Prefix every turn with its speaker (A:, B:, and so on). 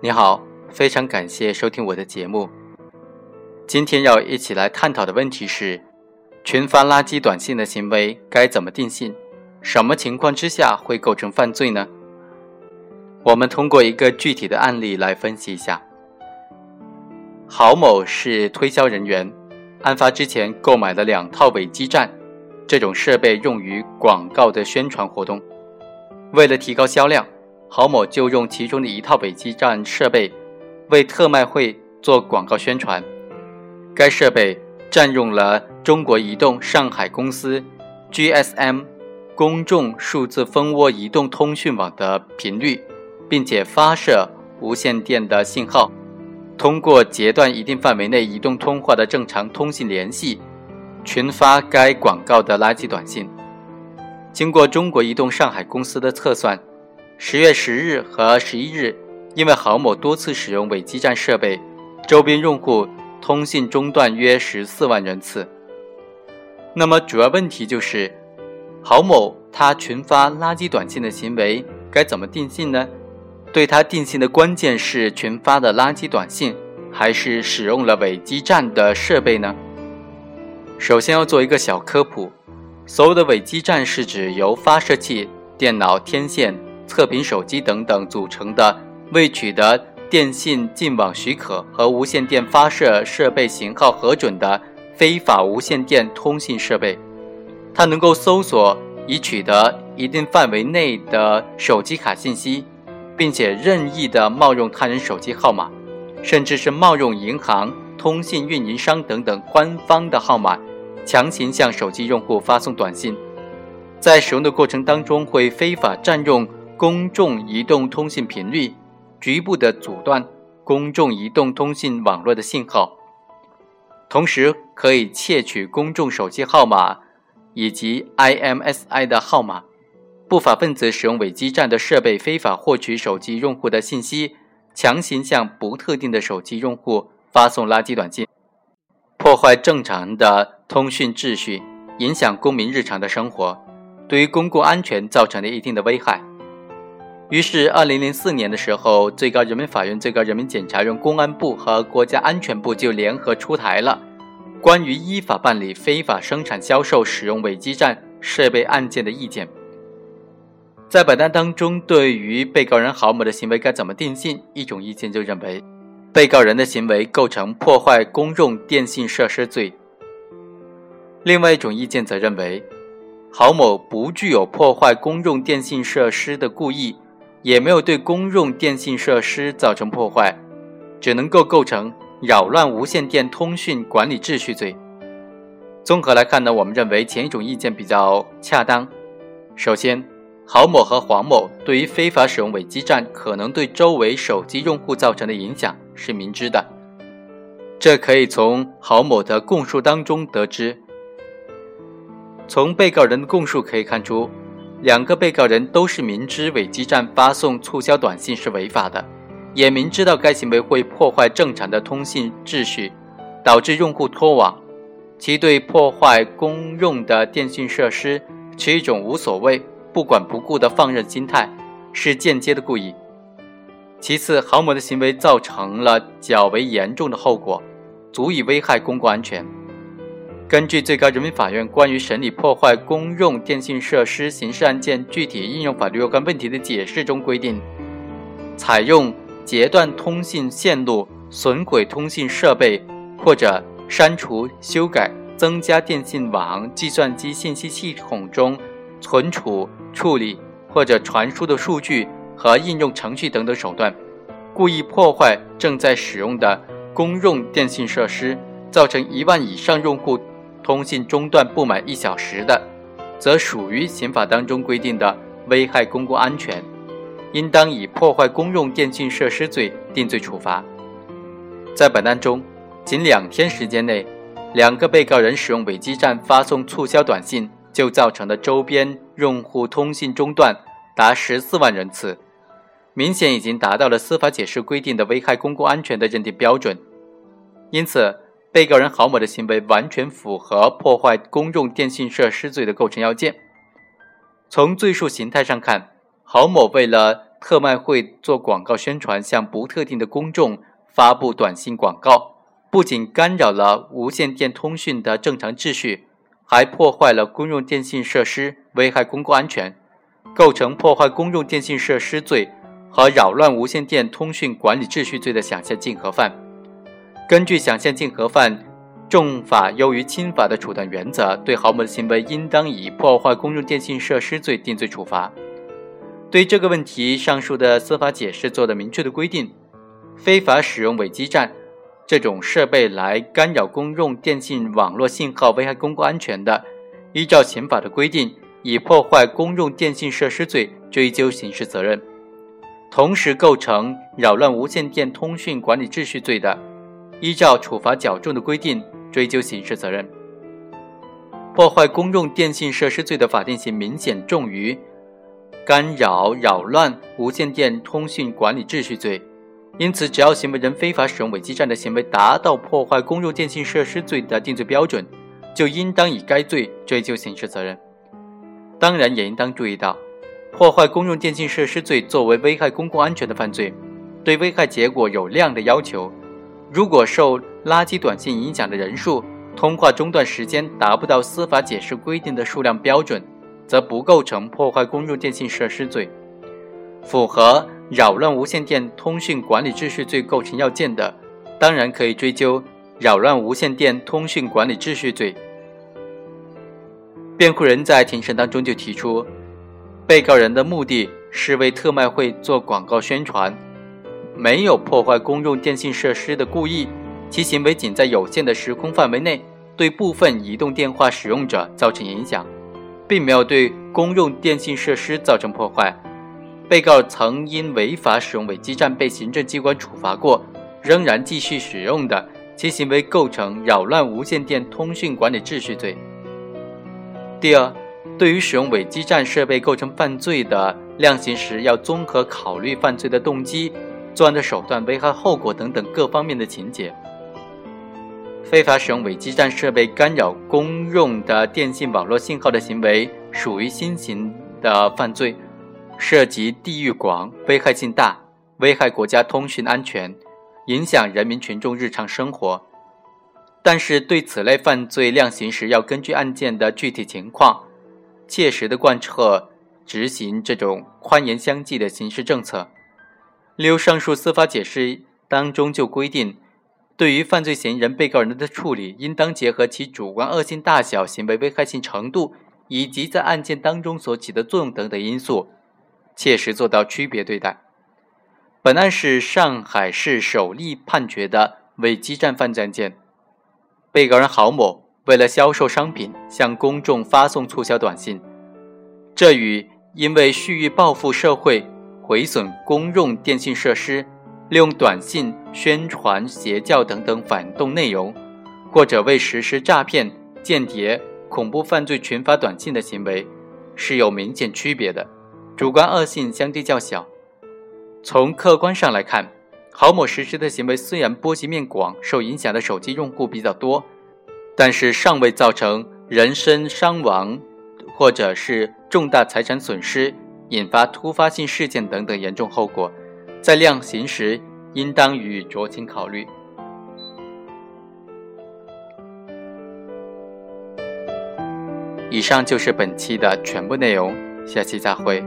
A: 你好，非常感谢收听我的节目。今天要一起来探讨的问题是：群发垃圾短信的行为该怎么定性？什么情况之下会构成犯罪呢？我们通过一个具体的案例来分析一下。郝某是推销人员，案发之前购买了两套伪基站，这种设备用于广告的宣传活动。为了提高销量，郝某就用其中的一套伪基站设备为特卖会做广告宣传。该设备占用了中国移动上海公司 GSM 公众数字蜂窝移动通讯网的频率。并且发射无线电的信号，通过截断一定范围内移动通话的正常通信联系，群发该广告的垃圾短信。经过中国移动上海公司的测算，十月十日和十一日，因为郝某多次使用伪基站设备，周边用户通信中断约十四万人次。那么主要问题就是，郝某他群发垃圾短信的行为该怎么定性呢？对他定性的关键是群发的垃圾短信，还是使用了伪基站的设备呢？首先要做一个小科普，所有的伪基站是指由发射器、电脑、天线、测评手机等等组成的未取得电信进网许可和无线电发射设备型号核准的非法无线电通信设备。它能够搜索已取得一定范围内的手机卡信息。并且任意的冒用他人手机号码，甚至是冒用银行、通信运营商等等官方的号码，强行向手机用户发送短信。在使用的过程当中，会非法占用公众移动通信频率，局部的阻断公众移动通信网络的信号，同时可以窃取公众手机号码以及 IMSI 的号码。不法分子使用伪基站的设备，非法获取手机用户的信息，强行向不特定的手机用户发送垃圾短信，破坏正常的通讯秩序，影响公民日常的生活，对于公共安全造成了一定的危害。于是，二零零四年的时候，最高人民法院、最高人民检察院、公安部和国家安全部就联合出台了关于依法办理非法生产、销售、使用伪基站设备案件的意见。在本案当中，对于被告人郝某的行为该怎么定性？一种意见就认为，被告人的行为构成破坏公用电信设施罪；另外一种意见则认为，郝某不具有破坏公用电信设施的故意，也没有对公用电信设施造成破坏，只能够构成扰乱无线电通讯管理秩序罪。综合来看呢，我们认为前一种意见比较恰当。首先，郝某和黄某对于非法使用伪基站可能对周围手机用户造成的影响是明知的，这可以从郝某的供述当中得知。从被告人的供述可以看出，两个被告人都是明知伪基站发送促销短信是违法的，也明知道该行为会破坏正常的通信秩序，导致用户脱网，其对破坏公用的电信设施持一种无所谓。不管不顾的放任心态，是间接的故意。其次，郝某的行为造成了较为严重的后果，足以危害公共安全。根据最高人民法院关于审理破坏公用电信设施刑事案件具体应用法律若干问题的解释中规定，采用截断通信线路、损毁通信设备或者删除、修改、增加电信网、计算机信息系统中。存储、处理或者传输的数据和应用程序等等手段，故意破坏正在使用的公用电信设施，造成一万以上用户通信中断不满一小时的，则属于刑法当中规定的危害公共安全，应当以破坏公用电信设施罪定罪处罚。在本案中，仅两天时间内，两个被告人使用伪基站发送促销短信。就造成的周边用户通信中断达十四万人次，明显已经达到了司法解释规定的危害公共安全的认定标准。因此，被告人郝某的行为完全符合破坏公用电信设施罪的构成要件。从罪数形态上看，郝某为了特卖会做广告宣传，向不特定的公众发布短信广告，不仅干扰了无线电通讯的正常秩序，还破坏了公用电信设施，危害公共安全，构成破坏公用电信设施罪和扰乱无线电通讯管理秩序罪的想象竞合犯。根据想象竞合犯。重法优于轻法的处断原则，对郝某的行为应当以破坏公用电信设施罪定罪处罚。对这个问题，上述的司法解释做了明确的规定：非法使用伪基站这种设备来干扰公用电信网络信号，危害公共安全的，依照刑法的规定，以破坏公用电信设施罪追究刑事责任；同时构成扰乱无线电通讯管理秩序罪的，依照处罚较重的规定。追究刑事责任，破坏公用电信设施罪的法定刑明显重于干扰、扰乱无线电通讯管理秩序罪，因此，只要行为人非法使用伪基站的行为达到破坏公用电信设施罪的定罪标准，就应当以该罪追究刑事责任。当然，也应当注意到，破坏公用电信设施罪作为危害公共安全的犯罪，对危害结果有量的要求。如果受垃圾短信影响的人数，通话中断时间达不到司法解释规定的数量标准，则不构成破坏公用电信设施罪。符合扰乱无线电通讯管理秩序罪构成要件的，当然可以追究扰乱无线电通讯管理秩序罪。辩护人在庭审当中就提出，被告人的目的是为特卖会做广告宣传。没有破坏公用电信设施的故意，其行为仅在有限的时空范围内对部分移动电话使用者造成影响，并没有对公用电信设施造成破坏。被告曾因违法使用伪基站被行政机关处罚过，仍然继续使用的，其行为构成扰乱无线电通讯管理秩序罪。第二，对于使用伪基站设备构成犯罪的，量刑时要综合考虑犯罪的动机。作案的手段、危害后果等等各方面的情节。非法使用伪基站设备干扰公用的电信网络信号的行为，属于新型的犯罪，涉及地域广、危害性大、危害国家通讯安全、影响人民群众日常生活。但是，对此类犯罪量刑时，要根据案件的具体情况，切实的贯彻执行这种宽严相济的刑事政策。六，上述司法解释当中就规定，对于犯罪嫌疑人、被告人的处理，应当结合其主观恶性大小、行为危害性程度以及在案件当中所起的作用等等因素，切实做到区别对待。本案是上海市首例判决的伪基站犯罪案件，被告人郝某为了销售商品，向公众发送促销短信，这与因为蓄意报复社会。毁损公用电信设施，利用短信宣传邪教等等反动内容，或者为实施诈骗、间谍、恐怖犯罪群发短信的行为，是有明显区别的，主观恶性相对较小。从客观上来看，郝某实施的行为虽然波及面广，受影响的手机用户比较多，但是尚未造成人身伤亡，或者是重大财产损失。引发突发性事件等等严重后果，在量刑时应当予以酌情考虑。以上就是本期的全部内容，下期再会。